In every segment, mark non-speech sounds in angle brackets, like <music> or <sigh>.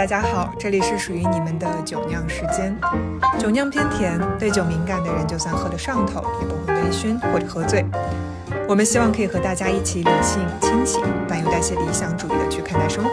大家好，这里是属于你们的酒酿时间。酒酿偏甜，对酒敏感的人，就算喝得上头，也不会微醺或者喝醉。我们希望可以和大家一起理性、清醒，但又带些理想主义的去看待生活。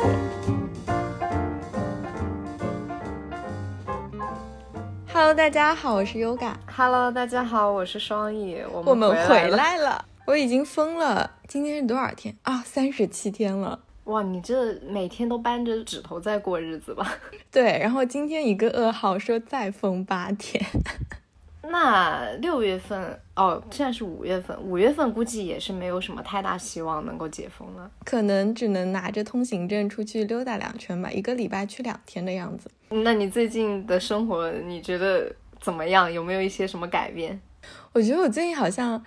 Hello，大家好，我是 Yoga。Hello，大家好，我是双翼，我们我们回。来了，我已经疯了。今天是多少天啊？三十七天了。哇，你这每天都扳着指头在过日子吧？<laughs> 对，然后今天一个噩耗说再封八天。<laughs> 那六月份哦，现在是五月份，五月份估计也是没有什么太大希望能够解封了。可能只能拿着通行证出去溜达两圈吧，一个礼拜去两天的样子。那你最近的生活你觉得怎么样？有没有一些什么改变？我觉得我最近好像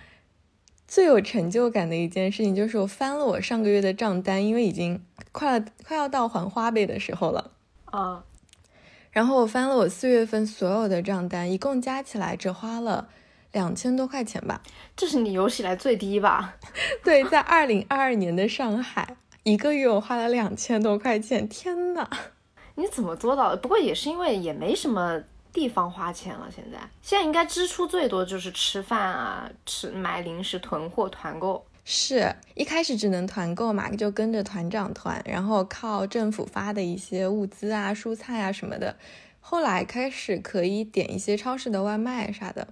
最有成就感的一件事情，就是我翻了我上个月的账单，因为已经快了快要到还花呗的时候了。啊，然后我翻了我四月份所有的账单，一共加起来只花了两千多块钱吧。这是你有史以来最低吧？<laughs> 对，在二零二二年的上海，一个月我花了两千多块钱，天呐！你怎么做到的？不过也是因为也没什么地方花钱了，现在现在应该支出最多就是吃饭啊，吃买零食、囤货、团购。是一开始只能团购嘛，就跟着团长团，然后靠政府发的一些物资啊、蔬菜啊什么的。后来开始可以点一些超市的外卖啥的，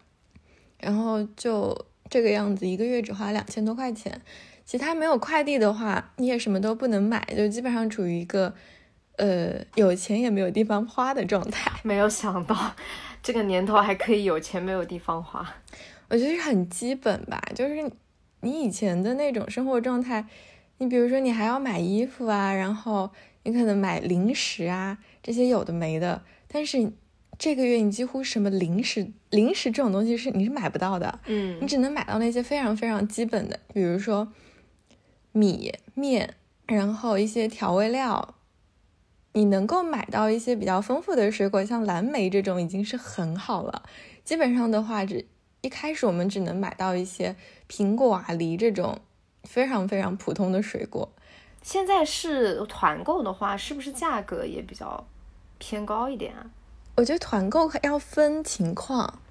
然后就这个样子，一个月只花两千多块钱。其他没有快递的话，你也什么都不能买，就基本上处于一个呃有钱也没有地方花的状态。<laughs> 没有想到这个年头还可以有钱没有地方花。我觉得是很基本吧，就是你以前的那种生活状态，你比如说你还要买衣服啊，然后你可能买零食啊，这些有的没的，但是这个月你几乎什么零食，零食这种东西是你是买不到的，嗯你只能买到那些非常非常基本的，比如说米面，然后一些调味料。你能够买到一些比较丰富的水果，像蓝莓这种已经是很好了。基本上的话，只一开始我们只能买到一些苹果啊、梨这种非常非常普通的水果。现在是团购的话，是不是价格也比较偏高一点啊？我觉得团购要分情况，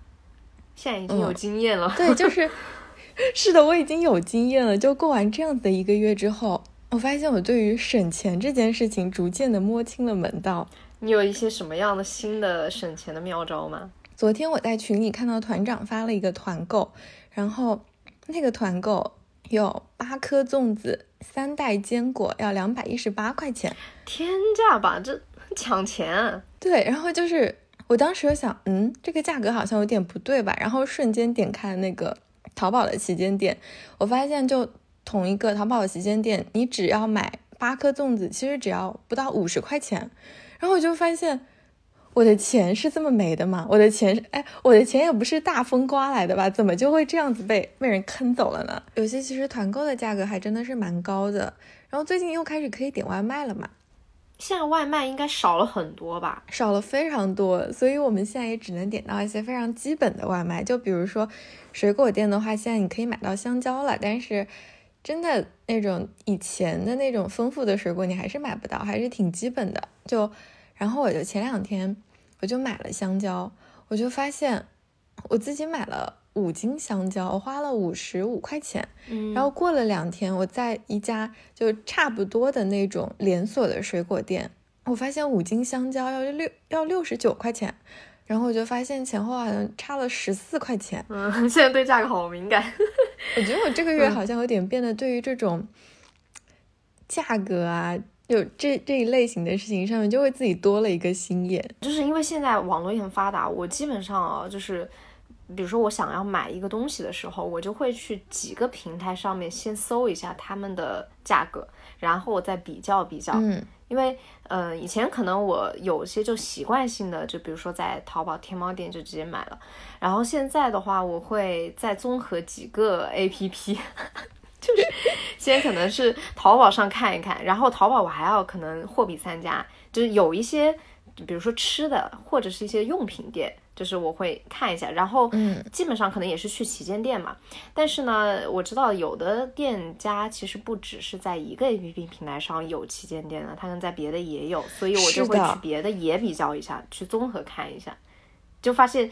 现在已经有经验了。对，就是 <laughs> 是的，我已经有经验了。就过完这样子的一个月之后，我发现我对于省钱这件事情逐渐的摸清了门道。你有一些什么样的新的省钱的妙招吗？昨天我在群里看到团长发了一个团购，然后那个团购有八颗粽子、三袋坚果，要两百一十八块钱。天价吧，这抢钱啊！对，然后就是我当时有想，嗯，这个价格好像有点不对吧？然后瞬间点开那个淘宝的旗舰店，我发现就同一个淘宝旗舰店，你只要买八颗粽子，其实只要不到五十块钱。然后我就发现，我的钱是这么没的吗？我的钱是，哎，我的钱也不是大风刮来的吧？怎么就会这样子被被人坑走了呢？有些其实团购的价格还真的是蛮高的。然后最近又开始可以点外卖了嘛？现在外卖应该少了很多吧？少了非常多，所以我们现在也只能点到一些非常基本的外卖。就比如说水果店的话，现在你可以买到香蕉了，但是真的那种以前的那种丰富的水果，你还是买不到，还是挺基本的。就然后我就前两天我就买了香蕉，我就发现我自己买了五斤香蕉，我花了五十五块钱。嗯然后过了两天，我在一家就差不多的那种连锁的水果店，我发现五斤香蕉要六要六十九块钱，然后我就发现前后好像差了十四块钱。嗯，现在对价格好敏感。<laughs> 我觉得我这个月好像有点变得对于这种价格啊，就这这一类型的事情上面，就会自己多了一个心眼。就是因为现在网络也很发达，我基本上啊，就是比如说我想要买一个东西的时候，我就会去几个平台上面先搜一下他们的价格，然后我再比较比较。嗯，因为呃，以前可能我有些就习惯性的，就比如说在淘宝、天猫店就直接买了，然后现在的话，我会再综合几个 APP，<laughs> 就是先可能是淘宝上看一看，然后淘宝我还要可能货比三家，就是有一些比如说吃的或者是一些用品店，就是我会看一下，然后嗯，基本上可能也是去旗舰店嘛。但是呢，我知道有的店家其实不只是在一个 APP 平台上有旗舰店的，他可能在别的也有，所以我就会去别的也比较一下，去综合看一下，就发现。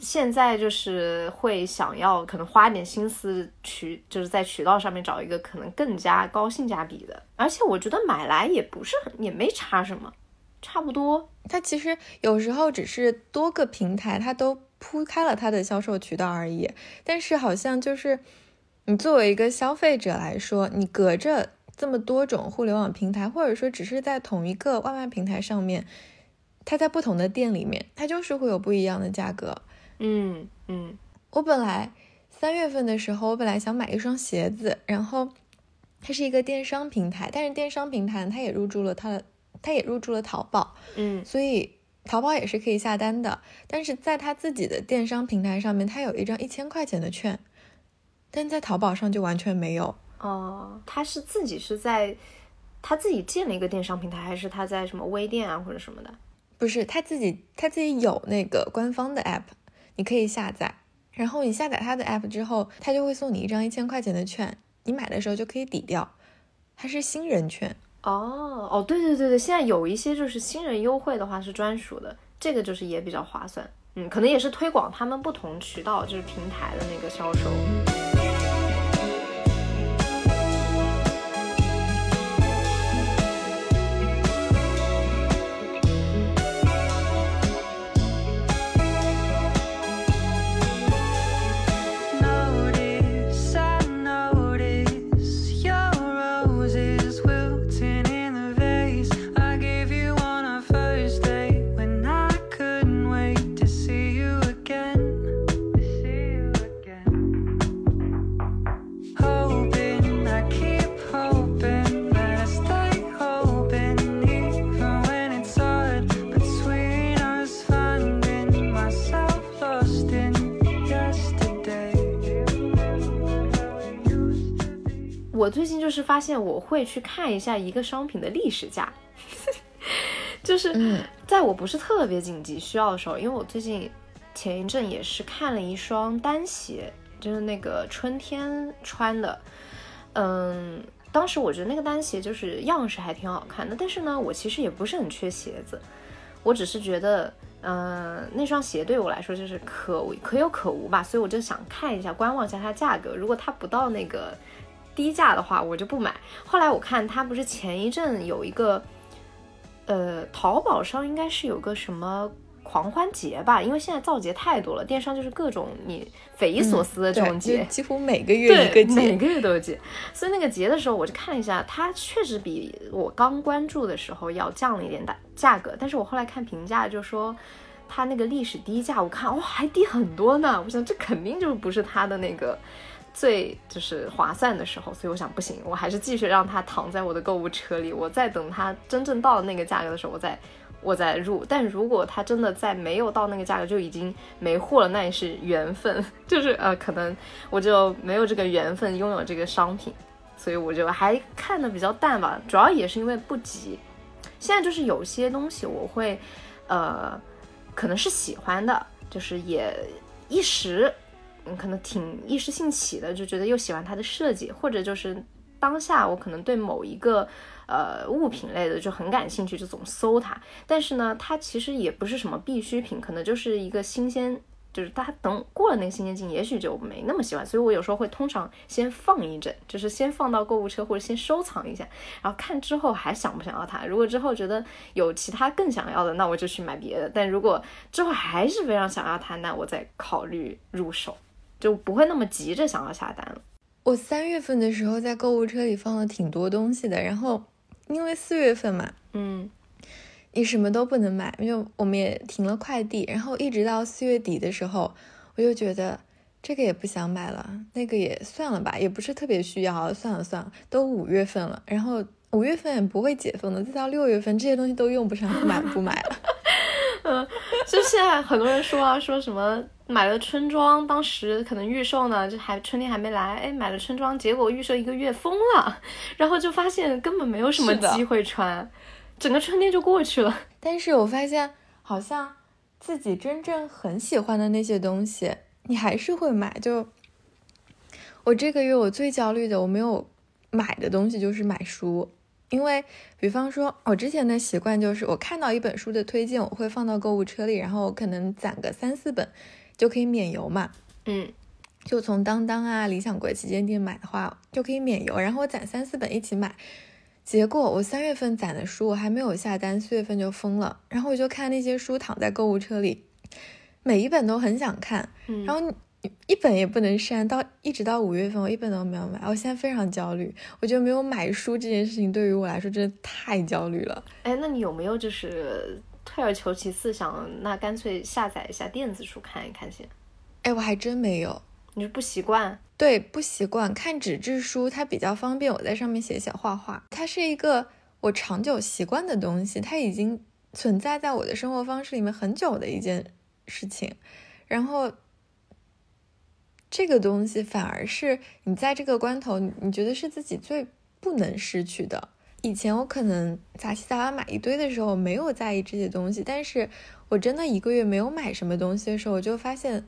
现在就是会想要可能花点心思渠，就是在渠道上面找一个可能更加高性价比的，而且我觉得买来也不是很也没差什么，差不多。它其实有时候只是多个平台它都铺开了它的销售渠道而已，但是好像就是你作为一个消费者来说，你隔着这么多种互联网平台，或者说只是在同一个外卖平台上面，它在不同的店里面，它就是会有不一样的价格。嗯嗯，我本来三月份的时候，我本来想买一双鞋子，然后它是一个电商平台，但是电商平台它也入驻了它的，它也入驻了淘宝，嗯所以淘宝也是可以下单的。但是在他自己的电商平台上面，他有一张一千块钱的券，但在淘宝上就完全没有。哦，他是自己是在他自己建了一个电商平台，还是他在什么微店啊或者什么的？不是他自己，他自己有那个官方的 app，你可以下载。然后你下载他的 app 之后，他就会送你一张一千块钱的券，你买的时候就可以抵掉，它是新人券。哦哦，对对对对，现在有一些就是新人优惠的话是专属的，这个就是也比较划算。嗯，可能也是推广他们不同渠道就是平台的那个销售。近就是发现我会去看一下一个商品的历史价，<laughs> 就是嗯。在我不是特别紧急需要的时候，因为我最近前一阵也是看了一双单鞋，就是那个春天穿的，嗯，当时我觉得那个单鞋就是样式还挺好看的，但是呢，我其实也不是很缺鞋子，我只是觉得，嗯、那双鞋对我来说就是可可有可无吧，所以我就想看一下，观望一下它价格，如果它不到那个低价的话，我就不买。后来我看它不是前一阵有一个，呃，淘宝上应该是有个什么狂欢节吧，因为现在造节太多了，电商就是各种你匪夷所思的这种节。就几乎每个月一，个节。每个月都有节，所以那个节的时候，我就看了一下，它确实比我刚关注的时候要降了一点大价格，但是我后来看评价就说，它那个历史低价，我看哇还低很多呢，我想这肯定就不是它的那个最就是划算的时候，所以我想不行，我还是继续让它躺在我的购物车里，我再等它真正到了那个价格的时候，我再。我再入，但如果它真的在没有到那个价格就已经没货了，那也是缘分，就是呃，可能我就没有这个缘分拥有这个商品，所以我就还看的比较淡吧。主要也是因为不急。现在就是有些东西我会，呃，可能是喜欢的，就是也一时，可能挺一时兴起的，就觉得又喜欢它的设计，或者就是当下我可能对某一个。呃，物品类的就很感兴趣，就总搜它。但是呢，它其实也不是什么必需品，可能就是一个新鲜，就是它等过了那个新鲜劲，也许就没那么喜欢。所以我有时候会通常先放一阵，就是先放到购物车或者先收藏一下，然后看之后还想不想要它。如果之后觉得有其他更想要的，那我就去买别的。但如果之后还是非常想要它，那我再考虑入手，就不会那么急着想要下单了。我三月份的时候在购物车里放了挺多东西的，然后因为四月份嘛，嗯你什么都不能买，因为我们也停了快递，然后一直到四月底的时候，我就觉得这个也不想买了，那个也算了吧，也不是特别需要，算了算了，都五月份了，然后五月份也不会解封的，再到六月份这些东西都用不上，不买不买了。嗯，<laughs> 就现在很多人说啊，说什么买了春装，当时可能预售呢，就还春天还没来，哎，买了春装，结果预售一个月封了，然后就发现根本没有什么机会穿，整个春天就过去了。但是我发现好像自己真正很喜欢的那些东西，你还是会买。就我这个月我最焦虑的，我没有买的东西就是买书，因为比方说，我之前的习惯就是我看到一本书的推荐，我会放到购物车里，然后我可能攒个三四本就可以免邮嘛。嗯就从当当啊、理想国旗舰店买的话，就可以免邮，然后我攒三四本一起买。结果我三月份攒的书我还没有下单，四月份就封了。然后我就看那些书躺在购物车里，每一本都很想看，嗯，然后你一本也不能删，到一直到五月份我一本都没有买，我现在非常焦虑。我觉得没有买书这件事情对于我来说真的太焦虑了。哎，那你有没有就是退而求其次想，那干脆下载一下电子书看一看先？哎，我还真没有。你是不习惯？对，不习惯看纸质书，它比较方便，我在上面写写画画。它是一个我长久习惯的东西，它已经存在在我的生活方式里面很久的一件事情。然后，这个东西反而是你在这个关头，你觉得是自己最不能失去的。以前我可能杂七杂八买一堆的时候，没有在意这些东西，但是我真的一个月没有买什么东西的时候，我就发现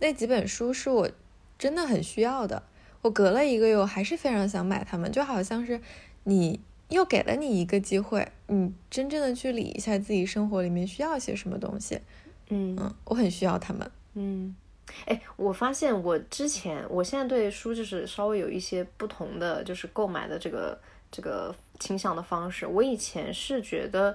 那几本书是我真的很需要的。我隔了一个月，我还是非常想买它们，就好像是你又给了你一个机会，你真正的去理一下自己生活里面需要些什么东西。嗯嗯，我很需要它们。嗯，哎，我发现我之前，我现在对书就是稍微有一些不同的，就是购买的这个这个倾向的方式。我以前是觉得，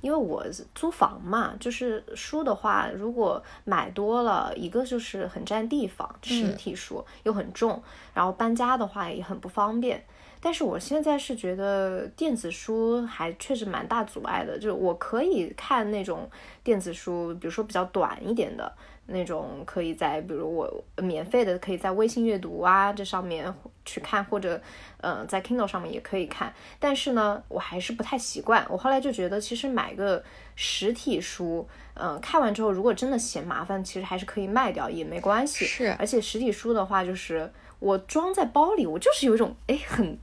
因为我租房嘛，就是书的话，如果买多了，一个就是很占地方，实体书又很重，然后搬家的话也很不方便。但是我现在是觉得电子书还确实蛮大阻碍的，就是我可以看那种电子书，比如说比较短一点的那种，可以在比如我免费的可以在微信阅读啊这上面去看，或者呃在 Kindle 上面也可以看。但是呢，我还是不太习惯。我后来就觉得，其实买个实体书，嗯、看完之后如果真的嫌麻烦，其实还是可以卖掉也没关系。是而且实体书的话，就是我装在包里，我就是有一种哎很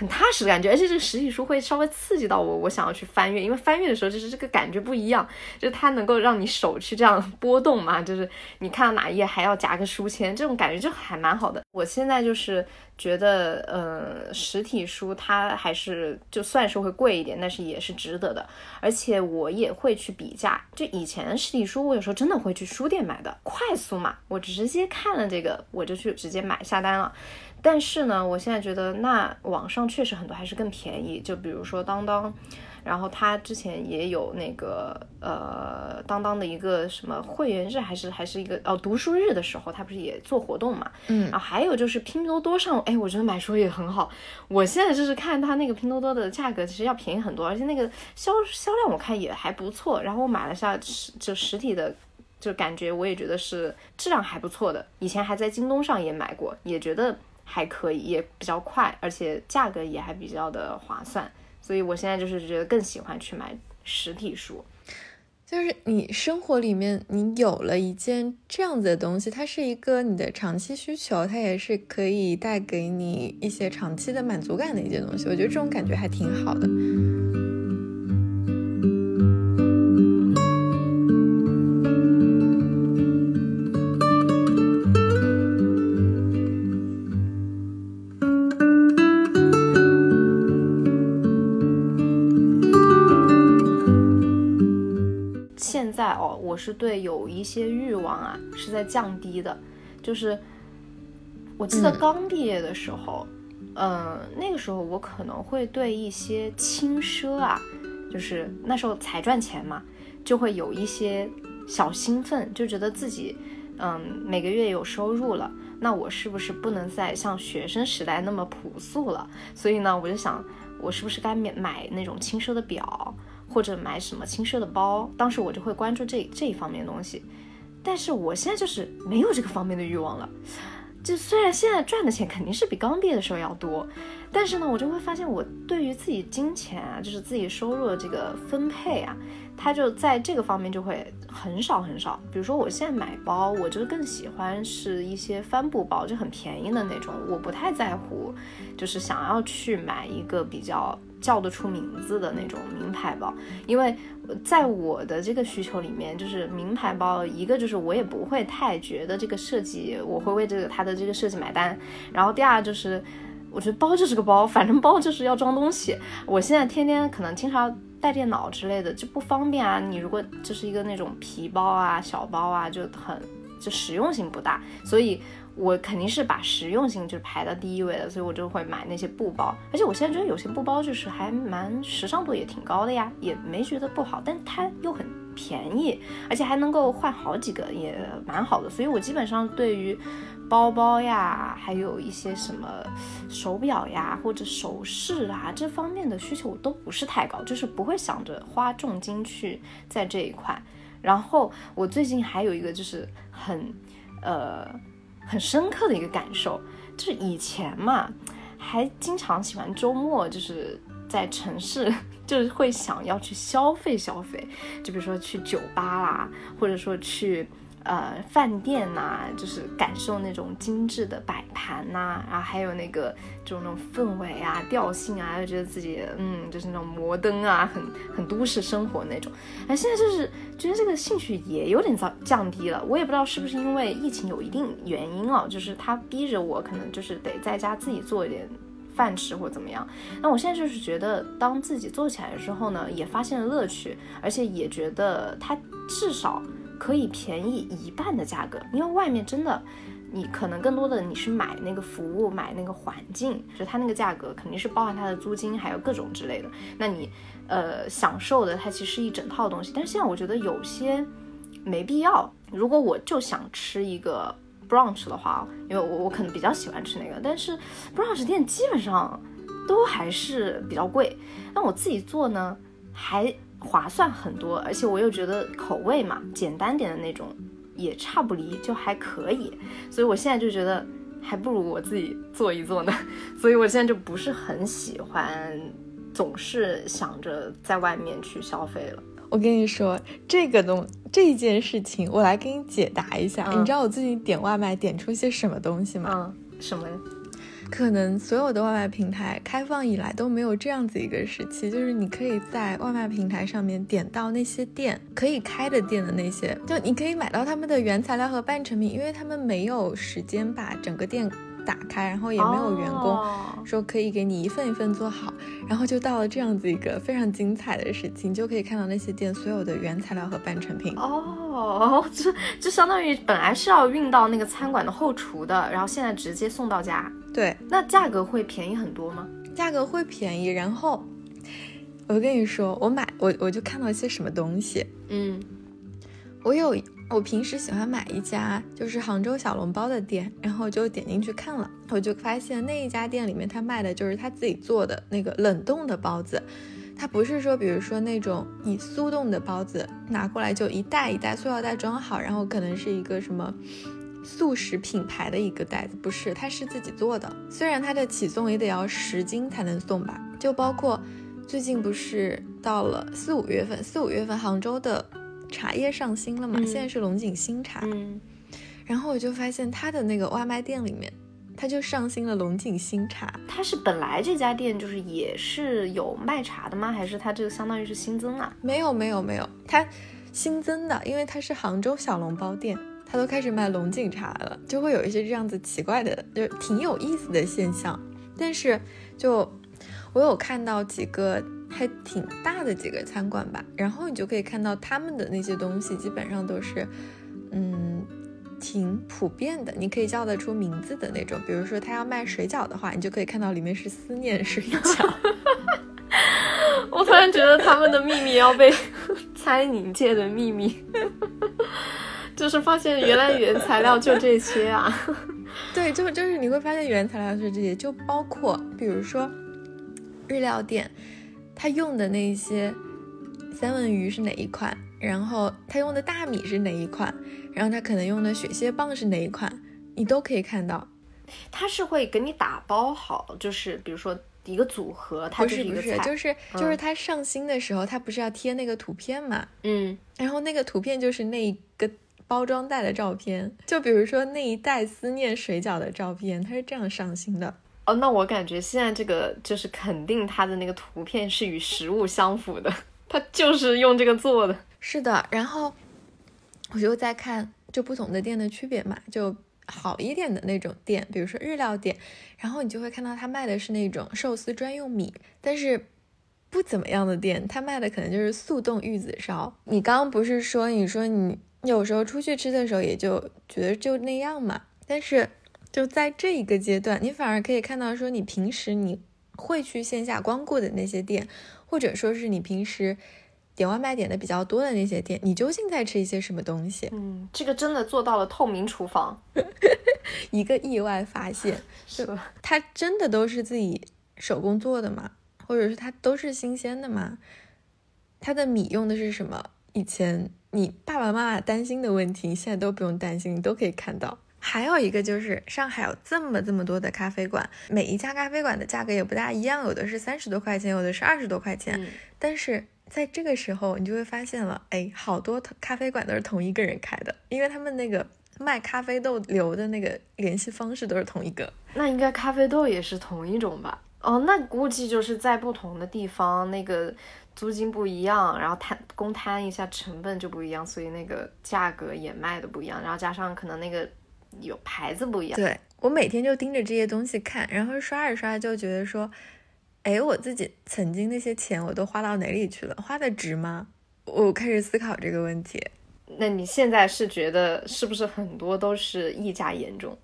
很踏实的感觉，而且这个实体书会稍微刺激到我，我想要去翻阅，因为翻阅的时候就是这个感觉不一样，就是它能够让你手去这样波动嘛，就是你看到哪一页还要夹个书签，这种感觉就还蛮好的。我现在就是觉得，呃，实体书它还是就算是会贵一点，但是也是值得的，而且我也会去比价。就以前实体书，我有时候真的会去书店买的，快速嘛，我直接看了这个，我就去直接买下单了。但是呢，我现在觉得那网上确实很多还是更便宜，就比如说当当，然后它之前也有那个呃当当的一个什么会员日，还是还是一个哦读书日的时候，它不是也做活动嘛？嗯然后还有就是拼多多上，哎，我觉得买书也很好。我现在就是看它那个拼多多的价格，其实要便宜很多，而且那个销销量我看也还不错。然后我买了下实就实体的。就感觉我也觉得是质量还不错的，以前还在京东上也买过，也觉得还可以，也比较快，而且价格也还比较的划算，所以我现在就是觉得更喜欢去买实体书。就是你生活里面你有了一件这样子的东西，它是一个你的长期需求，它也是可以带给你一些长期的满足感的一件东西。我觉得这种感觉还挺好的。我是对有一些欲望啊是在降低的，就是我记得嗯刚毕业的时候，嗯、那个时候我可能会对一些轻奢啊，就是那时候才赚钱嘛，就会有一些小兴奋，就觉得自己嗯每个月有收入了，那我是不是不能再像学生时代那么朴素了？所以呢，我就想，我是不是该买买那种轻奢的表？或者买什么轻奢的包，当时我就会关注这这一方面东西。但是我现在就是没有这个方面的欲望了。就虽然现在赚的钱肯定是比刚毕业的时候要多，但是呢，我就会发现我对于自己金钱啊，就是自己收入的这个分配啊，它就在这个方面就会很少很少。比如说我现在买包，我就更喜欢是一些帆布包，就很便宜的那种，我不太在乎，就是想要去买一个比较叫得出名字的那种名牌包，因为在我的这个需求里面，就是名牌包，一个就是我也不会太觉得这个设计，我会为这个它的这个设计买单，然后第二就是。我觉得包就是个包，反正包就是要装东西。我现在天天可能经常带电脑之类的，就不方便啊。你如果就是一个那种皮包啊、小包啊，就很就实用性不大，所以我肯定是把实用性就是排到第一位的，所以我就会买那些布包。而且我现在觉得有些布包就是还蛮时尚度也挺高的呀，也没觉得不好，但它又很便宜，而且还能够换好几个，也蛮好的。所以我基本上对于包包呀，还有一些什么手表呀或者首饰啊这方面的需求我都不是太高，就是不会想着花重金去在这一块。然后我最近还有一个就是很呃很深刻的一个感受，就是以前嘛还经常喜欢周末就是在城市 <laughs> 就是会想要去消费消费，就比如说去酒吧啦，或者说去。呃，饭店呐、就是感受那种精致的摆盘呐、然后还有那个这种那种氛围啊、调性啊，又觉得自己嗯，就是那种摩登啊，很很都市生活那种。哎，现在就是觉得这个兴趣也有点降降低了，我也不知道是不是因为疫情有一定原因啊，就是他逼着我可能就是得在家自己做一点。饭吃或怎么样？那我现在就是觉得，当自己做起来之后呢，也发现了乐趣，而且也觉得它至少可以便宜一半的价格，因为外面真的，你可能更多的你是买那个服务，买那个环境，就它那个价格肯定是包含它的租金，还有各种之类的。那你呃享受的它其实是一整套东西，但是现在我觉得有些没必要。如果我就想吃一个 brunch 的话，因为我我可能比较喜欢吃那个，但是 brunch 店基本上都还是比较贵。那我自己做呢，还划算很多，而且我又觉得口味嘛，简单点的那种也差不离，就还可以。所以我现在就觉得还不如我自己做一做呢。<laughs> 所以我现在就不是很喜欢，总是想着在外面去消费了。我跟你说，这个东这件事情，我来给你解答一下。嗯你知道我最近点外卖点出些什么东西吗？嗯，什么？可能所有的外卖平台开放以来都没有这样子一个时期，就是你可以在外卖平台上面点到那些店可以开的店的那些，就你可以买到他们的原材料和半成品，因为他们没有时间把整个店打开，然后也没有员工。哦说可以给你一份一份做好，然后就到了这样子一个非常精彩的事情，你就可以看到那些店所有的原材料和半成品。哦，<laughs> 这就相当于本来是要运到那个餐馆的后厨的，然后现在直接送到家，对，那价格会便宜很多吗？价格会便宜。然后我跟你说，我买我我就看到一些什么东西，嗯我有我平时喜欢买一家就是杭州小笼包的店，然后我就点进去看了，我就发现那一家店里面他卖的就是他自己做的那个冷冻的包子。它不是说，比如说那种你速冻的包子拿过来就一袋一袋塑料袋装好，然后可能是一个什么速食品牌的一个袋子，不是，它是自己做的。虽然它的起送也得要十斤才能送吧，就包括最近不是到了四五月份，四五月份杭州的茶叶上新了嘛，嗯现在是龙井新茶，嗯，然后我就发现它的那个外卖店里面，它就上新了龙井新茶，它是本来这家店就是也是有卖茶的吗？还是它这个相当于是新增啊？没有没有没有，它新增的，因为它是杭州小笼包店，它都开始卖龙井茶了，就会有一些这样子奇怪的，就挺有意思的现象。但是就我有看到几个还挺大的几个餐馆吧，然后你就可以看到他们的那些东西基本上都是，嗯。挺普遍的，你可以叫得出名字的那种。比如说，他要卖水饺的话，你就可以看到里面是思念水饺。<laughs> 我突然觉得他们的秘密要被餐饮界的秘密，就是发现原来原材料就这些啊。<laughs> 对，就就是你会发现原材料是这些，就包括比如说日料店，他用的那些三文鱼是哪一款，然后他用的大米是哪一款，然后他可能用的雪蟹棒是哪一款，你都可以看到。他是会给你打包好，就是比如说一个组合，它不就是一个不是，菜，就是就是它上新的时候，它不是要贴那个图片嘛？嗯然后那个图片就是那一个包装袋的照片，就比如说那一袋思念水饺的照片，它是这样上新的。哦，那我感觉现在这个就是肯定它的那个图片是与实物相符的，它就是用这个做的。是的，然后我就在看就不同的店的区别嘛，就好一点的那种店，比如说日料店，然后你就会看到他卖的是那种寿司专用米，但是不怎么样的店，他卖的可能就是速冻玉子烧。你刚刚不是说你说你有时候出去吃的时候也就觉得就那样嘛，但是就在这一个阶段，你反而可以看到说你平时你会去线下光顾的那些店，或者说是你平时。点外卖点的比较多的那些店，你究竟在吃一些什么东西？嗯，这个真的做到了透明厨房，<laughs> 一个意外发现，<laughs> 是吧？它真的都是自己手工做的吗？或者是它都是新鲜的吗？它的米用的是什么？以前你爸爸妈妈担心的问题，你现在都不用担心，你都可以看到。还有一个就是上海有这么这么多的咖啡馆，每一家咖啡馆的价格也不大一样，有的是三十多块钱，有的是二十多块钱，但是。在这个时候，你就会发现了，哎，好多咖啡馆都是同一个人开的，因为他们那个卖咖啡豆留的那个联系方式都是同一个。那应该咖啡豆也是同一种吧？哦，那估计就是在不同的地方，那个租金不一样，然后摊公摊一下成本就不一样，所以那个价格也卖的不一样，然后加上可能那个有牌子不一样。对我每天就盯着这些东西看，然后刷着刷就觉得说。哎，我自己曾经那些钱我都花到哪里去了？花的值吗？我开始思考这个问题。那你现在是觉得是不是很多都是溢价严重？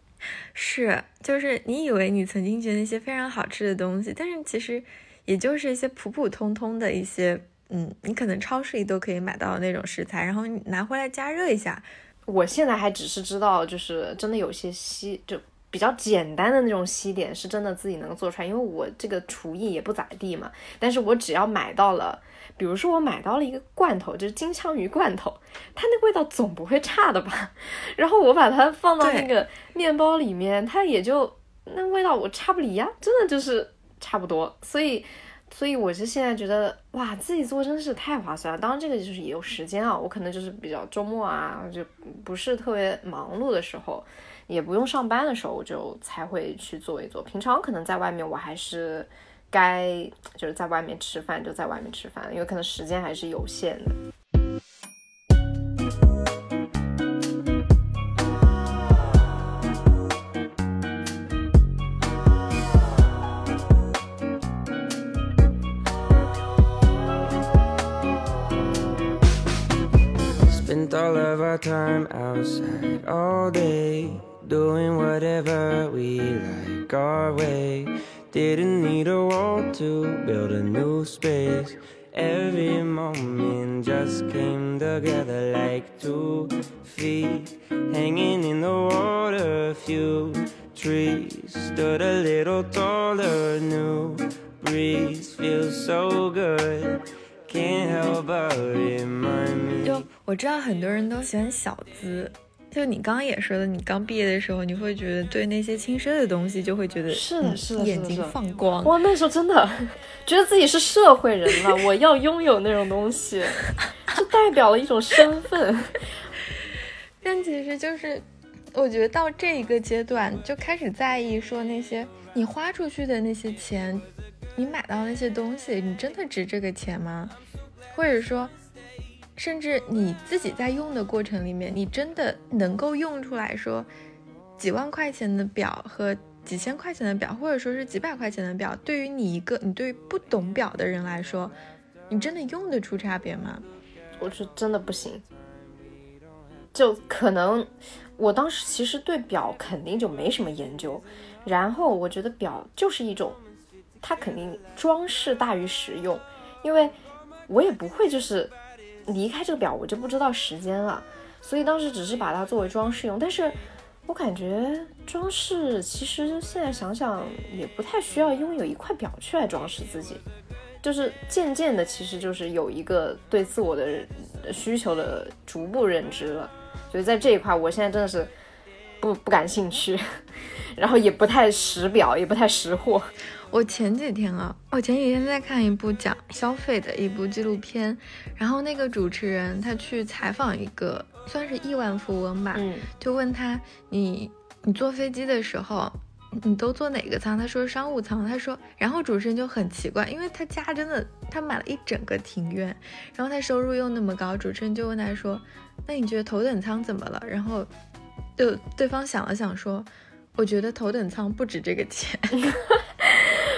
是，就是你以为你曾经觉得那些非常好吃的东西，但是其实也就是一些普普通通的一些，嗯，你可能超市里都可以买到的那种食材，然后你拿回来加热一下。我现在还只是知道，就是真的有些西就。比较简单的那种西点是真的自己能做出来，因为我这个厨艺也不咋地嘛。但是我只要买到了，比如说我买到了一个罐头，就是金枪鱼罐头，它那味道总不会差的吧？<laughs> 然后我把它放到那个面包里面，它也就那味道我差不离呀，真的就是差不多。所以，所以我是现在觉得哇，自己做真是太划算了。当然这个就是也有时间啊，我可能就是比较周末啊，就不是特别忙碌的时候。也不用上班的时候，我就才会去做一做。平常可能在外面，我还是该就是在外面吃饭就在外面吃饭，因为可能时间还是有限的。Doing whatever we like our way. Didn't need a wall to build a new space. Every moment just came together like two feet hanging in the water. A few trees stood a little taller. New breeze feels so good. Can't help but remind me. 就我知道很多人都喜欢小资，就你刚刚也说的，你刚毕业的时候，你会觉得对那些轻奢的东西就会觉得是的，是的，眼睛放光。哇，那时候真的觉得自己是社会人了，我要拥有那种东西，就代表了一种身份。<laughs> 但其实就是，我觉得到这一个阶段就开始在意说那些你花出去的那些钱，你买到那些东西，你真的值这个钱吗？或者说？甚至你自己在用的过程里面，你真的能够用出来说，几万块钱的表和几千块钱的表，或者说是几百块钱的表，对于你一个你对于不懂表的人来说，你真的用得出差别吗？我是真的不行。就可能我当时其实对表肯定就没什么研究，然后我觉得表就是一种，它肯定装饰大于实用，因为我也不会就是。离开这个表，我就不知道时间了，所以当时只是把它作为装饰用。但是我感觉装饰其实现在想想也不太需要拥有一块表去来装饰自己，就是渐渐的，其实就是有一个对自我的需求的逐步认知了。所以在这一块，我现在真的是不不感兴趣，<laughs> 然后也不太识表，也不太识货。我前几天啊，我前几天在看一部讲消费的一部纪录片，然后那个主持人他去采访一个算是亿万富翁吧，就问他你你坐飞机的时候，你都坐哪个舱？他说商务舱。他说，然后主持人就很奇怪，因为他家真的他买了一整个庭院，然后他收入又那么高，主持人就问他说，那你觉得头等舱怎么了？然后就对方想了想说，我觉得头等舱不值这个钱。<laughs>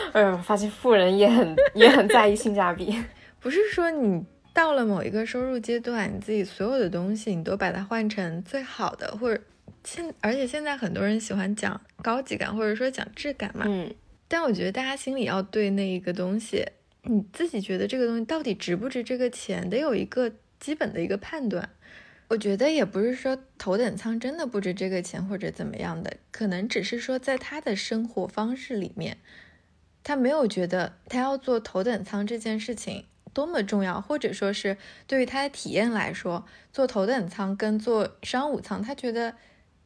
<laughs> 哎呦，发现富人也很也很在意性价比。<laughs> 不是说你到了某一个收入阶段，你自己所有的东西你都把它换成最好的，或者现而且现在很多人喜欢讲高级感，或者说讲质感嘛。嗯，但我觉得大家心里要对那一个东西，你自己觉得这个东西到底值不值这个钱，得有一个基本的一个判断。我觉得也不是说头等舱真的不值这个钱或者怎么样的，可能只是说在他的生活方式里面，他没有觉得他要做头等舱这件事情多么重要，或者说是对于他的体验来说，坐头等舱跟坐商务舱，他觉得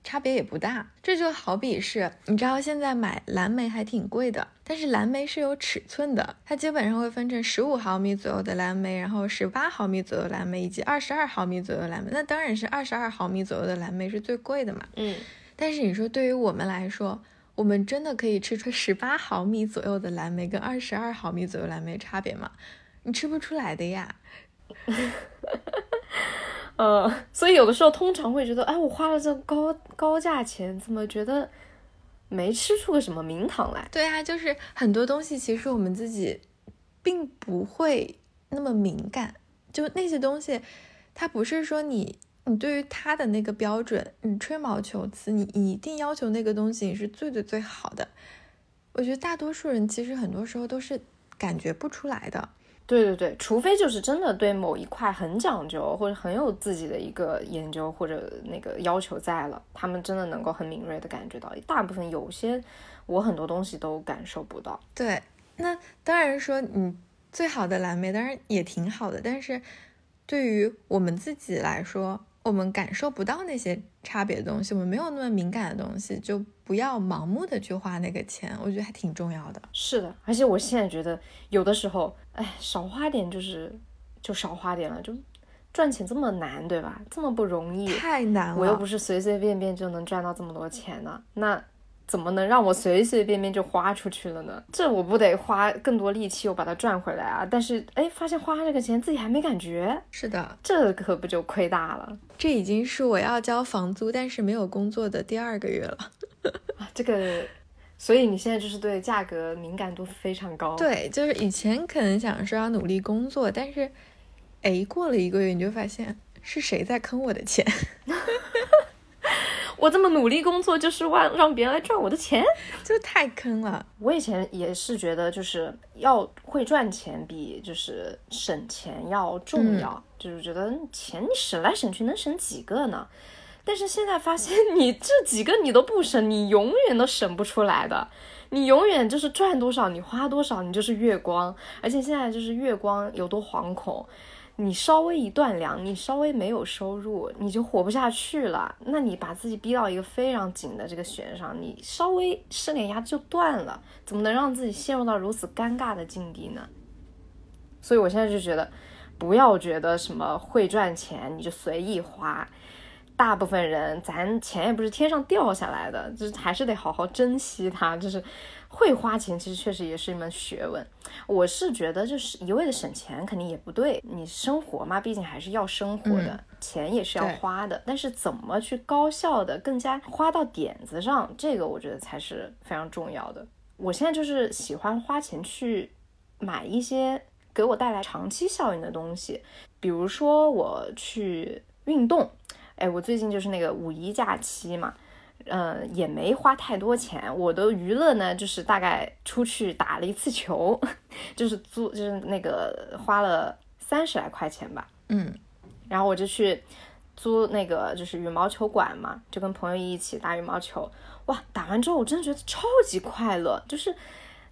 差别也不大。这就好比是，你知道现在买蓝莓还挺贵的，但是蓝莓是有尺寸的，它基本上会分成十五毫米左右的蓝莓，然后十八毫米左右蓝莓以及二十二毫米左右蓝莓。那当然是二十二毫米左右的蓝莓是最贵的嘛。嗯，但是你说对于我们来说，我们真的可以吃出十八毫米左右的蓝莓跟二十二毫米左右蓝莓差别吗？你吃不出来的呀。<laughs> 呃，所以有的时候通常会觉得，哎，我花了这高高价钱，怎么觉得没吃出个什么名堂来？对啊，就是很多东西其实我们自己并不会那么敏感，就那些东西，它不是说你你对于他的那个标准，你吹毛求疵，你你一定要求那个东西是最最最好的。我觉得大多数人其实很多时候都是感觉不出来的。对对对，除非就是真的对某一块很讲究，或者很有自己的一个研究或者那个要求在了，他们真的能够很敏锐的感觉到。大部分有些我很多东西都感受不到。对，那当然说你最好的蓝莓当然也挺好的，但是对于我们自己来说，我们感受不到那些差别的东西，我们没有那么敏感的东西，就不要盲目的去花那个钱，我觉得还挺重要的。是的，而且我现在觉得有的时候，哎，少花点就是就少花点了，就赚钱这么难，对吧？这么不容易，太难了，我又不是随随便便就能赚到这么多钱呢，那怎么能让我随随便便就花出去了呢？这我不得花更多力气我把它赚回来啊？但是哎，发现花这个钱自己还没感觉，是的，这可不就亏大了？这已经是我要交房租但是没有工作的第二个月了。啊，这个，所以你现在就是对价格敏感度非常高。对，就是以前可能想说要努力工作，但是，哎，过了一个月你就发现是谁在坑我的钱。<laughs> 我这么努力工作，就是为让别人来赚我的钱，<laughs> 就太坑了。我以前也是觉得，就是要会赚钱比就是省钱要重要，就是觉得钱你省来省去能省几个呢？但是现在发现，你这几个你都不省，你永远都省不出来的。你永远就是赚多少，你花多少，你就是月光。而且现在就是月光有多惶恐，你稍微一断粮，你稍微没有收入，你就活不下去了。那你把自己逼到一个非常紧的这个弦上，你稍微施点压就断了，怎么能让自己陷入到如此尴尬的境地呢？所以我现在就觉得，不要觉得什么会赚钱你就随意花。大部分人，咱钱也不是天上掉下来的，就是还是得好好珍惜它。就是会花钱，其实确实也是一门学问。我是觉得，就是一味的省钱肯定也不对。你生活嘛，毕竟还是要生活的，钱也是要花的。但是怎么去高效的、更加花到点子上，这个我觉得才是非常重要的。我现在就是喜欢花钱去买一些给我带来长期效应的东西，比如说我去运动。哎，我最近就是那个五一假期嘛，嗯，也没花太多钱。我的娱乐呢，就是大概出去打了一次球，<laughs> 就是租，就是那个花了三十来块钱吧。嗯，然后我就去租那个就是羽毛球馆嘛，就跟朋友一起打羽毛球。哇，打完之后我真的觉得超级快乐，就是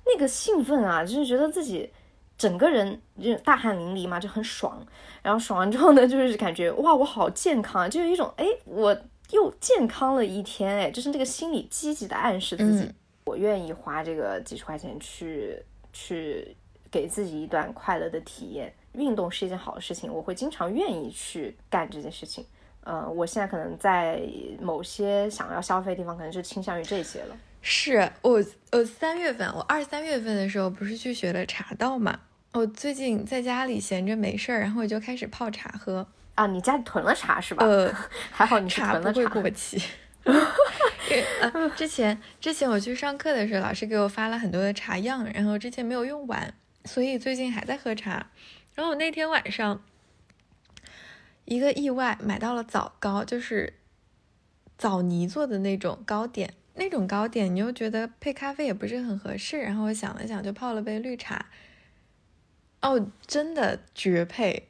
那个兴奋啊，就是觉得自己。整个人就大汗淋漓嘛，就很爽。然后爽完之后呢，就是感觉哇，我好健康啊，就有一种哎，我又健康了一天哎，就是那个心理积极的暗示自己，我愿意花这个几十块钱去去给自己一段快乐的体验。运动是一件好的事情，我会经常愿意去干这件事情。呃，我现在可能在某些想要消费的地方，可能就倾向于这些了。是我，我三月份，我二三月份的时候不是去学了茶道嘛？我最近在家里闲着没事儿，然后我就开始泡茶喝。啊，你家里囤了茶是吧？呃，<laughs> 还好你是茶囤了茶。不会过 <laughs> 期。之前之前我去上课的时候，老师给我发了很多的茶样，然后之前没有用完，所以最近还在喝茶。然后我那天晚上一个意外买到了枣糕，就是枣泥做的那种糕点。那种糕点你又觉得配咖啡也不是很合适，然后我想了想，就泡了杯绿茶。哦，真的绝配！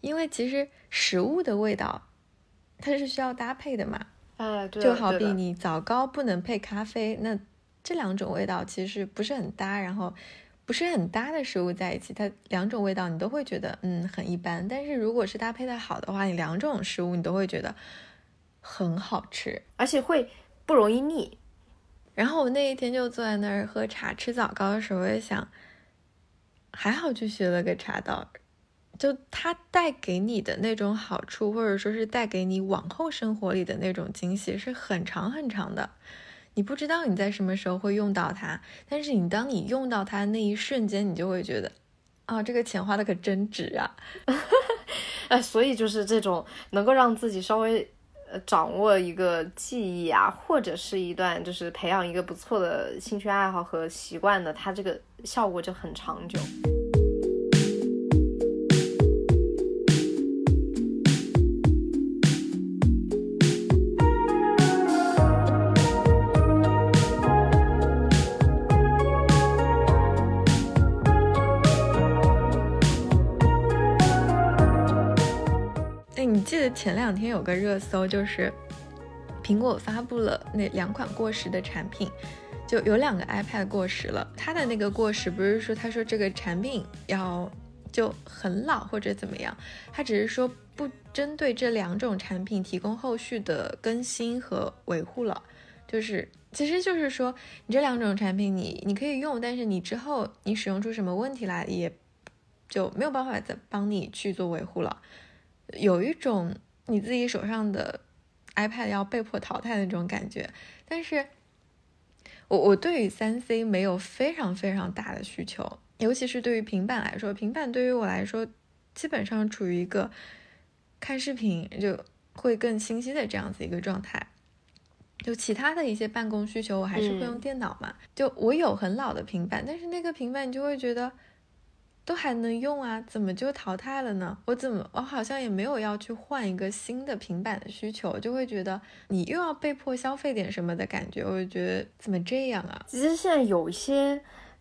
因为其实食物的味道它是需要搭配的嘛，啊，对，就好比你枣糕不能配咖啡，那这两种味道其实不是很搭，然后不是很搭的食物在一起，它两种味道你都会觉得嗯很一般。但是如果是搭配的好的话，你两种食物你都会觉得很好吃。而且会不容易腻。然后我那一天就坐在那儿喝茶吃枣糕的时候，我也想，还好去学了个茶道，就它带给你的那种好处，或者说是带给你往后生活里的那种惊喜，是很长很长的。你不知道你在什么时候会用到它，但是你当你用到它那一瞬间，你就会觉得，啊，这个钱花的可真值啊！<laughs> 哎，所以就是这种能够让自己稍微掌握一个技艺啊，或者是一段就是培养一个不错的兴趣爱好和习惯的，它这个效果就很长久。前两天有个热搜，就是苹果发布了那两款过时的产品，就有两个 iPad 过时了。它的那个过时不是说他说这个产品要就很老或者怎么样，他只是说不针对这两种产品提供后续的更新和维护了。就是其实就是说你这两种产品你你可以用，但是你之后你使用出什么问题来，也就没有办法再帮你去做维护了。有一种你自己手上的 iPad 要被迫淘汰的那种感觉，但是我我对于三 C 没有非常非常大的需求，尤其是对于平板来说，平板对于我来说基本上处于一个看视频就会更清晰的这样子一个状态。就其他的一些办公需求，我还是会用嗯电脑嘛。就我有很老的平板，但是那个平板你就会觉得。都还能用啊，怎么就淘汰了呢？我怎么我好像也没有要去换一个新的平板的需求，就会觉得你又要被迫消费点什么的感觉，我就觉得怎么这样啊？其实现在有一些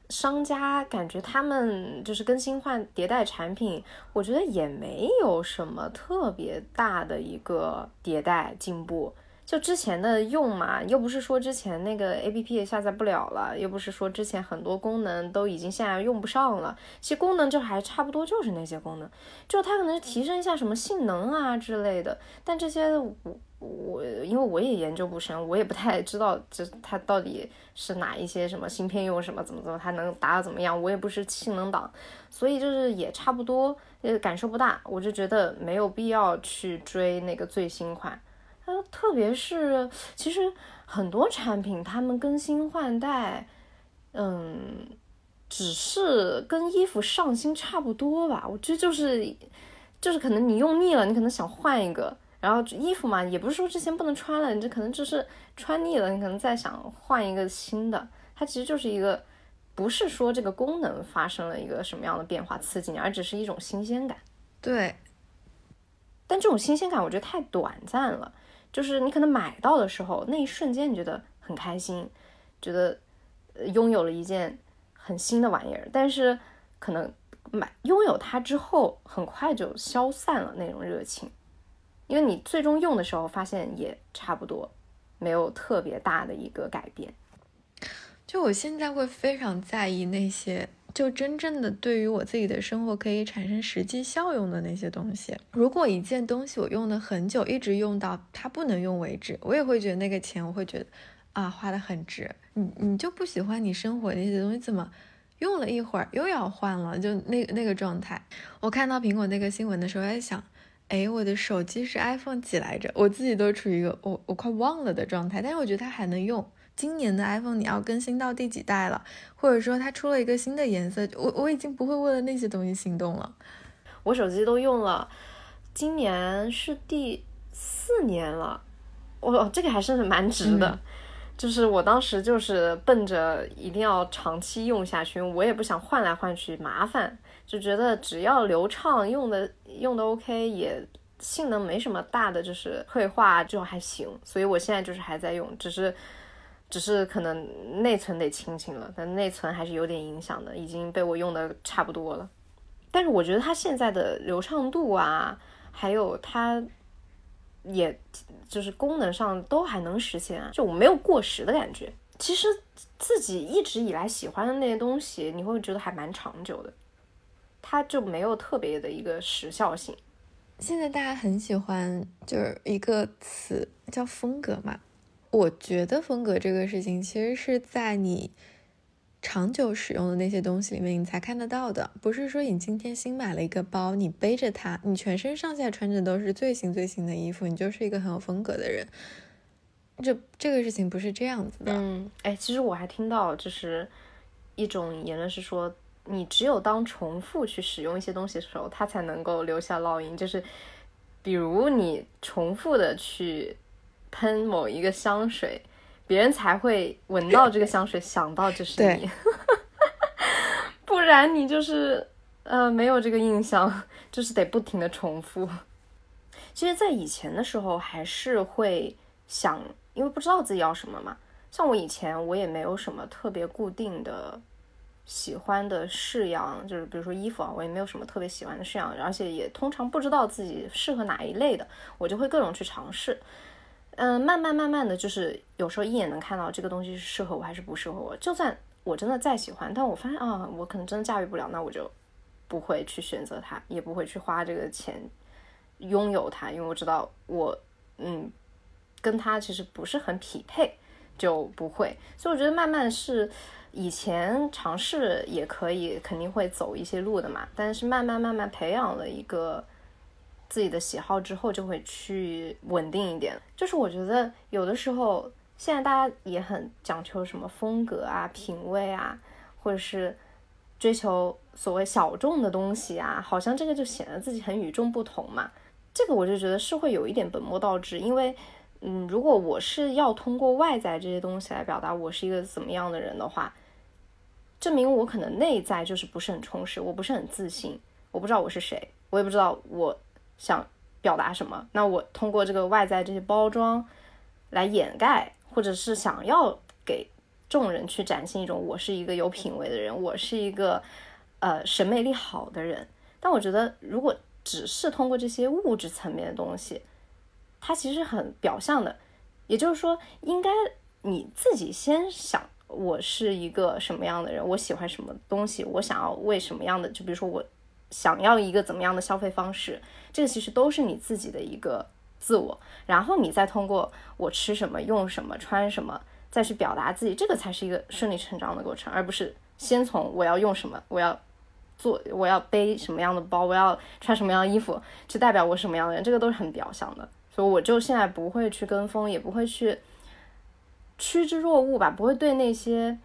商家感觉他们就是更新换迭代产品，我觉得也没有什么特别大的一个迭代进步。就之前的用嘛，又不是说之前那个 A P P 也下载不了了，又不是说之前很多功能都已经现在用不上了。其实功能就还差不多，就是那些功能，就它可能提升一下什么性能啊之类的，但这些我我因为我也研究不深，我也不太知道这它到底是哪一些什么芯片用什么怎么怎么它能达到怎么样，我也不是性能党，所以就是也差不多，呃感受不大，我就觉得没有必要去追那个最新款。呃，特别是其实很多产品他们更新换代，嗯，只是跟衣服上新差不多吧。我觉得就是就是可能你用腻了，你可能想换一个。然后衣服嘛，也不是说之前不能穿了，你这可能只是穿腻了，你可能再想换一个新的。它其实就是一个，不是说这个功能发生了一个什么样的变化刺激你，而只是一种新鲜感。对，但这种新鲜感我觉得太短暂了，就是你可能买到的时候那一瞬间你觉得很开心，觉得拥有了一件很新的玩意儿，但是可能买拥有它之后很快就消散了那种热情，因为你最终用的时候发现也差不多，没有特别大的一个改变。就我现在会非常在意那些，就真正的对于我自己的生活可以产生实际效用的那些东西。如果一件东西我用了很久，一直用到它不能用为止，我也会觉得那个钱我会觉得啊花的很值。你你就不喜欢你生活那些东西怎么？用了一会儿又要换了，就那那个状态。我看到苹果那个新闻的时候，在想，哎，我的手机是 iPhone 几来着？我自己都处于一个我我快忘了的状态，但是我觉得它还能用，今年的 iPhone 你要更新到第几代了，或者说它出了一个新的颜色，我我已经不会为了那些东西心动了。我手机都用了，今年是第四年了，我这个还是蛮值的。嗯 <laughs> 就是我当时就是奔着一定要长期用下去，我也不想换来换去麻烦，就觉得只要流畅，用的用的 OK，也性能没什么大的就是退化就还行，所以我现在就是还在用，只是只是可能内存得清清了，但内存还是有点影响的，已经被我用的差不多了。但是我觉得它现在的流畅度啊，还有它也就是功能上都还能实现啊，就我没有过时的感觉。其实自己一直以来喜欢的那些东西，你会觉得还蛮长久的，它就没有特别的一个时效性。现在大家很喜欢就是一个词叫风格嘛，我觉得风格这个事情其实是在你长久使用的那些东西里面你才看得到的，不是说你今天新买了一个包，你背着它，你全身上下穿着都是最新最新的衣服，你就是一个很有风格的人。这这个事情不是这样子的，嗯，哎，其实我还听到就是一种言论是说，你只有当重复去使用一些东西的时候，它才能够留下烙印。就是比如你重复的去喷某一个香水，别人才会闻到这个香水，想到就是对你，<laughs> 不然你就是呃没有这个印象，就是得不停的重复。其实，在以前的时候，还是会想，因为不知道自己要什么嘛。像我以前，我也没有什么特别固定的喜欢的式样，就是比如说衣服啊，我也没有什么特别喜欢的式样，而且也通常不知道自己适合哪一类的，我就会各种去尝试。嗯，慢慢慢慢的就是有时候一眼能看到这个东西是适合我还是不适合我。就算我真的再喜欢，但我发现啊，我可能真的驾驭不了，那我就不会去选择它，也不会去花这个钱拥有它，因为我知道我嗯跟它其实不是很匹配，就不会。所以我觉得慢慢是以前尝试也可以，肯定会走一些路的嘛，但是慢慢慢慢培养了一个。自己的喜好之后，就会去稳定一点。就是我觉得有的时候，现在大家也很讲求什么风格啊、品味啊，或者是追求所谓小众的东西啊，好像这个就显得自己很与众不同嘛。这个我就觉得是会有一点本末倒置，因为，嗯，如果我是要通过外在这些东西来表达我是一个怎么样的人的话，证明我可能内在就是不是很充实，我不是很自信，我不知道我是谁，我也不知道我想表达什么。那我通过这个外在这些包装来掩盖，或者是想要给众人去展现一种我是一个有品位的人，我是一个呃审美力好的人。但我觉得，如果只是通过这些物质层面的东西，它其实很表象的。也就是说，应该你自己先想，我是一个什么样的人，我喜欢什么东西，我想要为什么样的，就比如说我想要一个怎么样的消费方式，这个其实都是你自己的一个自我。然后你再通过我吃什么、用什么、穿什么，再去表达自己，这个才是一个顺理成章的过程，而不是先从我要用什么，我要。做我要背什么样的包，我要穿什么样的衣服，去代表我什么样的人，这个都是很表象的。所以我就现在不会去跟风，也不会去趋之若鹜吧，不会对那些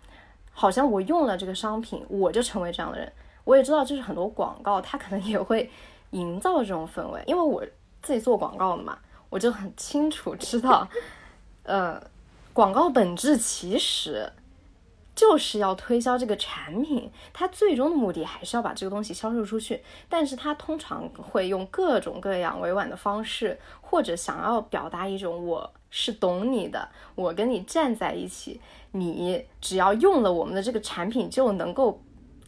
好像我用了这个商品，我就成为这样的人。我也知道，就是很多广告，它可能也会营造这种氛围，因为我自己做广告的嘛，我就很清楚知道，呃，广告本质其实。就是要推销这个产品，它最终的目的还是要把这个东西销售出去。但是它通常会用各种各样委婉的方式，或者想要表达一种我是懂你的，我跟你站在一起，你只要用了我们的这个产品就能够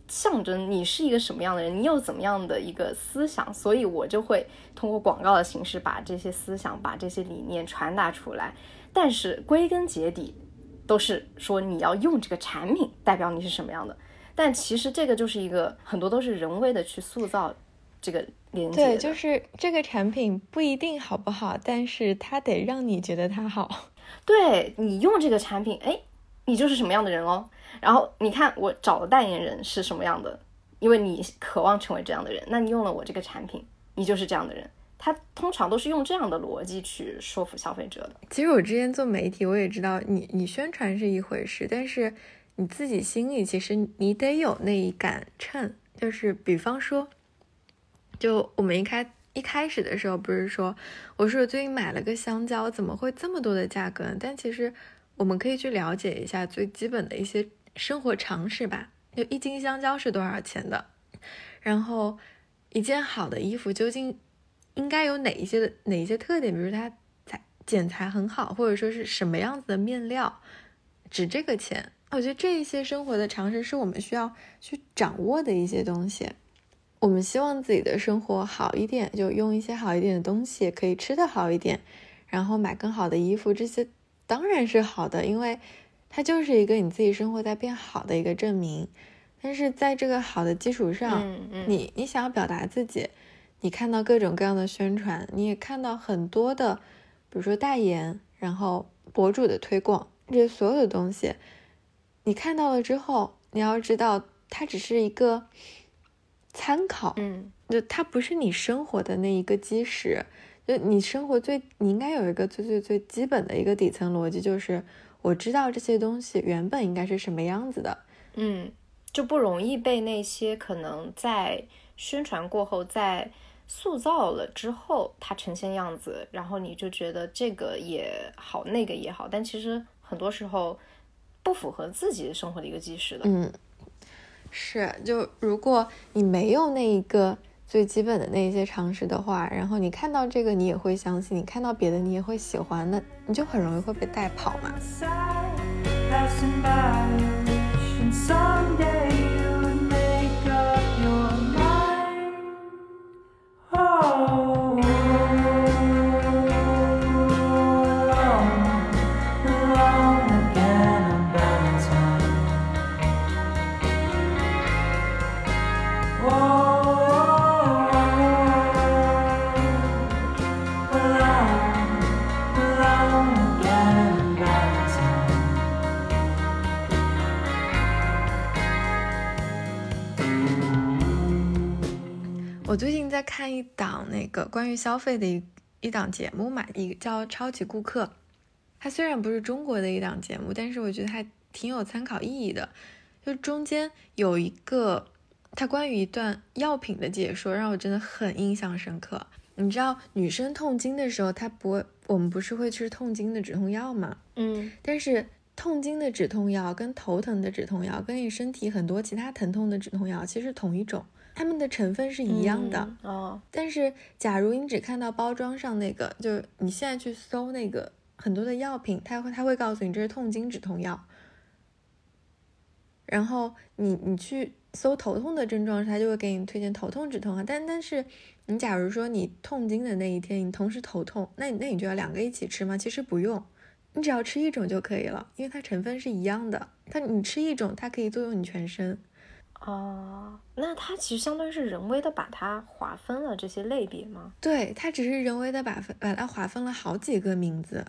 象征你是一个什么样的人，你有怎么样的一个思想。所以我就会通过广告的形式把这些思想、把这些理念传达出来。但是归根结底。都是说你要用这个产品代表你是什么样的，但其实这个就是一个很多都是人为的去塑造这个连接。对，就是这个产品不一定好不好，但是它得让你觉得它好。对你用这个产品，哎，你就是什么样的人哦。然后你看我找的代言人是什么样的，因为你渴望成为这样的人，那你用了我这个产品，你就是这样的人。他通常都是用这样的逻辑去说服消费者的。其实我之前做媒体，我也知道你你宣传是一回事，但是你自己心里其实你得有那一杆秤，就是比方说，就我们一开一开始的时候不是说，我说我最近买了个香蕉，怎么会这么多的价格呢？但其实我们可以去了解一下最基本的一些生活常识吧，就一斤香蕉是多少钱的，然后一件好的衣服究竟应该有哪一些的哪一些特点，比如它材剪裁很好，或者说是什么样子的面料值这个钱。我觉得这一些生活的常识是我们需要去掌握的一些东西。我们希望自己的生活好一点，就用一些好一点的东西，可以吃的好一点，然后买更好的衣服，这些当然是好的，因为它就是一个你自己生活在变好的一个证明。但是在这个好的基础上，嗯嗯你你想要表达自己，你看到各种各样的宣传，你也看到很多的，比如说代言，然后博主的推广，这些所有的东西，你看到了之后，你要知道，它只是一个参考，嗯就它不是你生活的那一个基石。就你生活最，你应该有一个最最最基本的一个底层逻辑，就是我知道这些东西原本应该是什么样子的。嗯，就不容易被那些可能在宣传过后，在塑造了之后，它呈现样子，然后你就觉得这个也好，那个也好，但其实很多时候不符合自己生活的一个基石的。嗯，是，就如果你没有那一个最基本的那一些常识的话，然后你看到这个你也会相信，你看到别的你也会喜欢，那你就很容易会被带跑嘛。我最近在看一档那个关于消费的一一档节目嘛，一个叫《超级顾客》。它虽然不是中国的一档节目，但是我觉得还挺有参考意义的。就中间有一个它关于一段药品的解说，让我真的很印象深刻。你知道女生痛经的时候，她不会，我们不是会吃痛经的止痛药吗？嗯但是痛经的止痛药跟头疼的止痛药跟你身体很多其他疼痛的止痛药其实同一种，它们的成分是一样的。嗯哦，但是，假如你只看到包装上那个，就是你现在去搜那个很多的药品，它会它会告诉你这是痛经止痛药。然后你你去搜头痛的症状时，它就会给你推荐头痛止痛啊。但但是你假如说你痛经的那一天，你同时头痛，那你那你就要两个一起吃吗？其实不用，你只要吃一种就可以了，因为它成分是一样的。它你吃一种，它可以作用你全身。哦，那它其实相当于是人为的把它划分了这些类别吗？对，它只是人为的把分把它划分了好几个名字。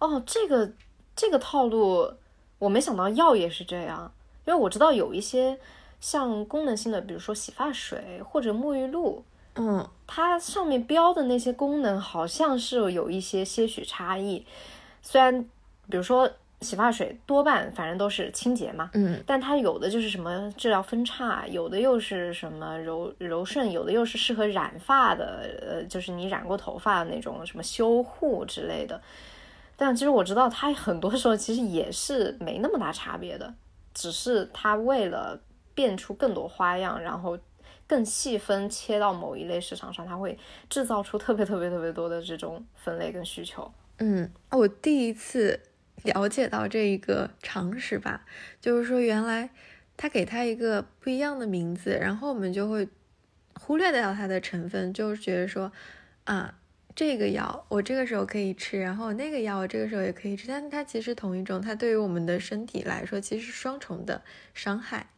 哦，这个这个套路我没想到药也是这样，因为我知道有一些像功能性的，比如说洗发水或者沐浴露，嗯，它上面标的那些功能好像是有一些些许差异。虽然比如说洗发水多半反正都是清洁嘛，嗯，但它有的就是什么治疗分叉，有的又是什么柔柔顺，有的又是适合染发的，呃，就是你染过头发的那种什么修护之类的。但其实我知道它 <laughs> 很多时候其实也是没那么大差别的，只是它为了变出更多花样，然后更细分切到某一类市场上，它会制造出特别特别特别多的这种分类跟需求。嗯，我第一次了解到这一个常识吧，就是说原来他给它一个不一样的名字，然后我们就会忽略掉它的成分，就是觉得说啊，这个药我这个时候可以吃，然后那个药我这个时候也可以吃，但它其实同一种，它对于我们的身体来说其实是双重的伤害，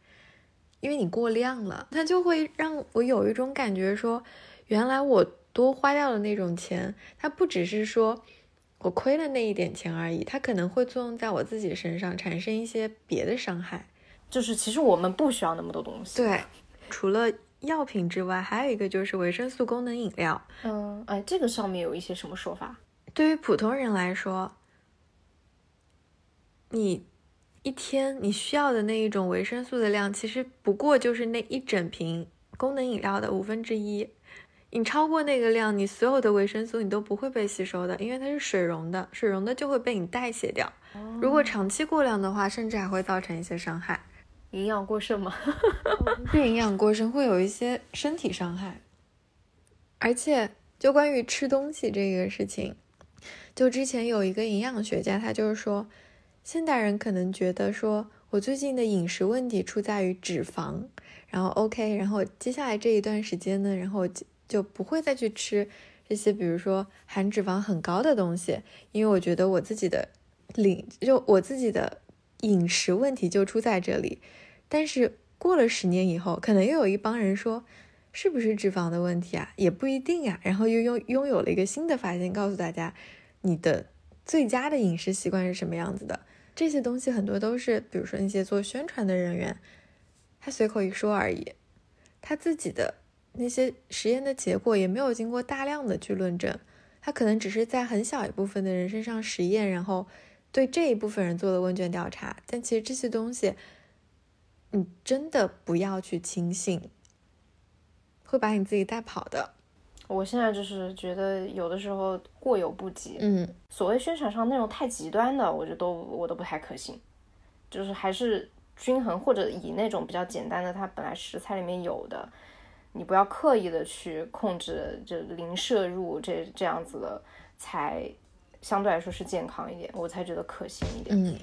因为你过量了，它就会让我有一种感觉说，原来我多花掉的那种钱，它不只是说。我亏了那一点钱而已，它可能会作用在我自己身上，产生一些别的伤害。就是其实我们不需要那么多东西。对，除了药品之外，还有一个就是维生素功能饮料。嗯，哎，这个上面有一些什么说法？对于普通人来说，你一天你需要的那一种维生素的量，其实不过就是那一整瓶功能饮料的五分之一。你超过那个量，你所有的维生素你都不会被吸收的，因为它是水溶的，水溶的就会被你代谢掉。如果长期过量的话，甚至还会造成一些伤害。营养过剩吗？<laughs> 对营养过剩会有一些身体伤害。而且，就关于吃东西这个事情，就之前有一个营养学家，他就是说，现代人可能觉得说我最近的饮食问题出在于脂肪，然后 OK，然后接下来这一段时间呢，然后就不会再去吃这些，比如说含脂肪很高的东西，因为我觉得我自己的领就我自己的饮食问题就出在这里。但是过了十年以后，可能又有一帮人说，是不是脂肪的问题啊？也不一定呀。然后又拥拥有了一个新的发现，告诉大家，你的最佳的饮食习惯是什么样子的。这些东西很多都是，比如说那些做宣传的人员，他随口一说而已，他自己的那些实验的结果也没有经过大量的去论证，他可能只是在很小一部分的人身上实验，然后对这一部分人做了问卷调查。但其实这些东西。你真的不要去轻信，会把你自己带跑的。我现在就是觉得有的时候过犹不及。嗯，所谓宣传上那种太极端的，我觉得都我都不太可信。就是还是均衡，或者以那种比较简单的，它本来食材里面有的，你不要刻意的去控制，就零摄入这这样子的，才相对来说是健康一点，我才觉得可行一点。嗯。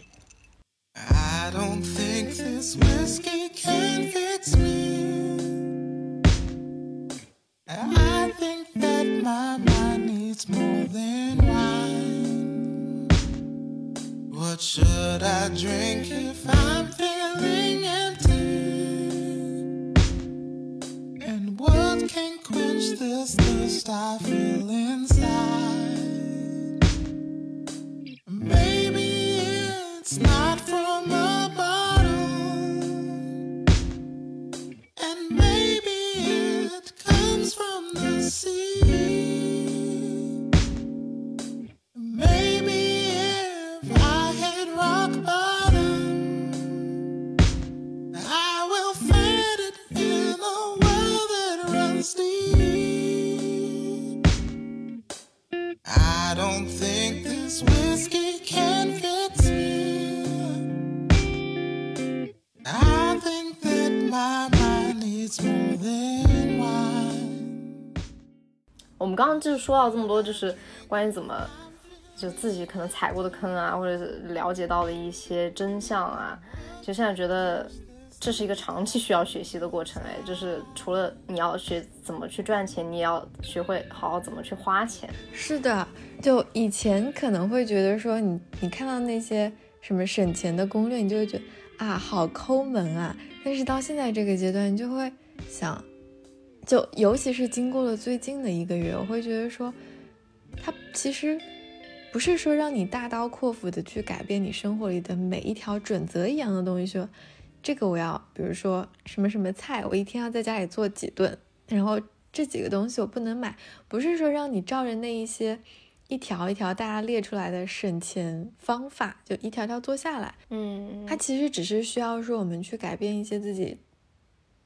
I don't think this whiskey can fix me. I think that my mind needs more than wine. What should I drink if I'm feeling empty? Quench this thirst I feel inside? Maybe it's not from a bottle, and maybe it comes from the sea. 我们刚刚就是说到这么多，就是关于怎么就自己可能踩过的坑啊，或者是了解到的一些真相啊，就现在觉得这是一个长期需要学习的过程哎，就是除了你要学怎么去赚钱，你也要学会好好怎么去花钱。是的，就以前可能会觉得说你你看到那些什么省钱的攻略，你就会觉得啊好抠门啊。但是到现在这个阶段，你就会想，就尤其是经过了最近的一个月，我会觉得说，它其实不是说让你大刀阔斧的去改变你生活里的每一条准则一样的东西，说这个我要，比如说什么什么菜，我一天要在家里做几顿，然后这几个东西我不能买，不是说让你照着那一些一条一条大家列出来的省钱方法，就一条条做下来。嗯，它其实只是需要说我们去改变一些自己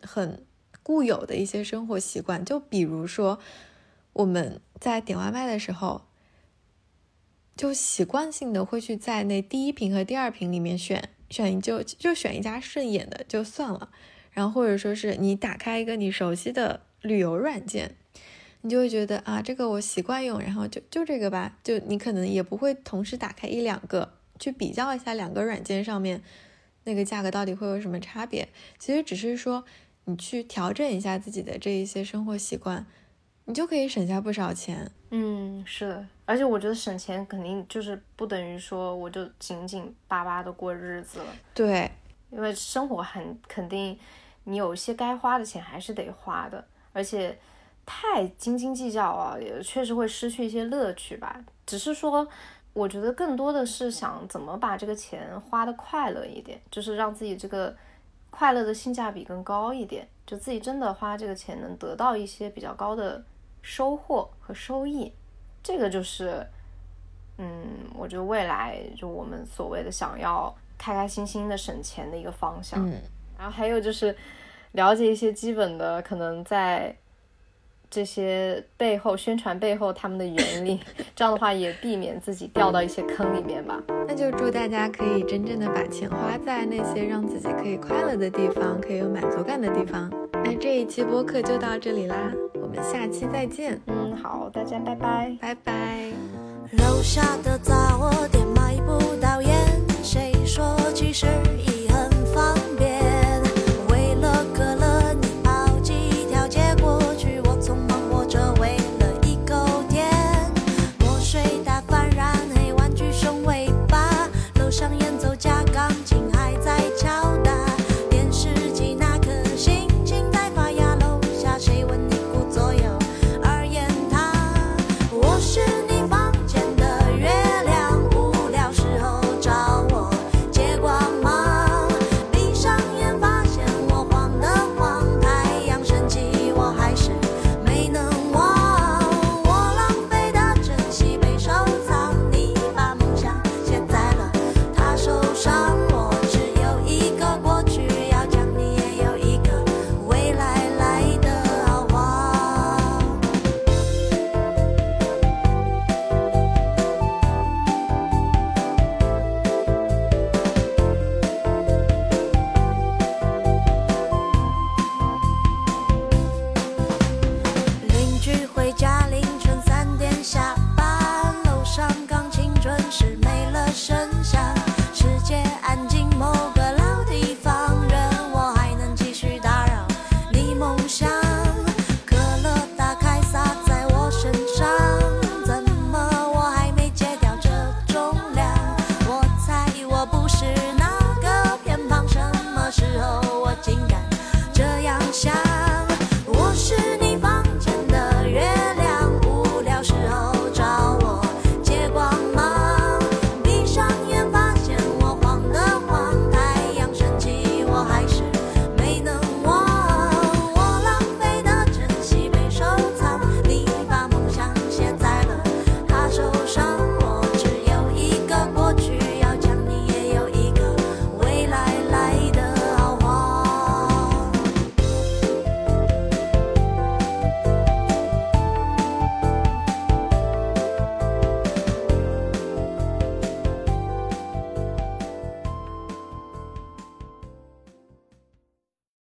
很固有的一些生活习惯，就比如说我们在点外卖的时候，就习惯性的会去在那第一瓶和第二瓶里面选选就就选一家顺眼的就算了，然后或者说是你打开一个你熟悉的旅游软件。你就会觉得啊，这个我习惯用，然后就就这个吧，就你可能也不会同时打开一两个去比较一下两个软件上面那个价格到底会有什么差别。其实只是说你去调整一下自己的这一些生活习惯，你就可以省下不少钱。嗯，是的，而且我觉得省钱肯定就是不等于说我就紧紧巴巴的过日子了，对，因为生活很肯定，你有一些该花的钱还是得花的，而且太斤斤计较啊，也确实会失去一些乐趣吧。只是说，我觉得更多的是想怎么把这个钱花的快乐一点，就是让自己这个快乐的性价比更高一点。就自己真的花这个钱能得到一些比较高的收获和收益，这个就是，嗯，我觉得未来就我们所谓的想要开开心心的省钱的一个方向。嗯，然后还有就是了解一些基本的，可能在这些背后宣传背后他们的原理，<laughs> 这样的话也避免自己掉到一些坑里面吧。那就祝大家可以真正的把钱花在那些让自己可以快乐的地方，可以有满足感的地方。那这一期播客就到这里啦，我们下期再见，嗯，好，大家拜拜。拜拜。楼下的杂货店买不到烟，谁说其实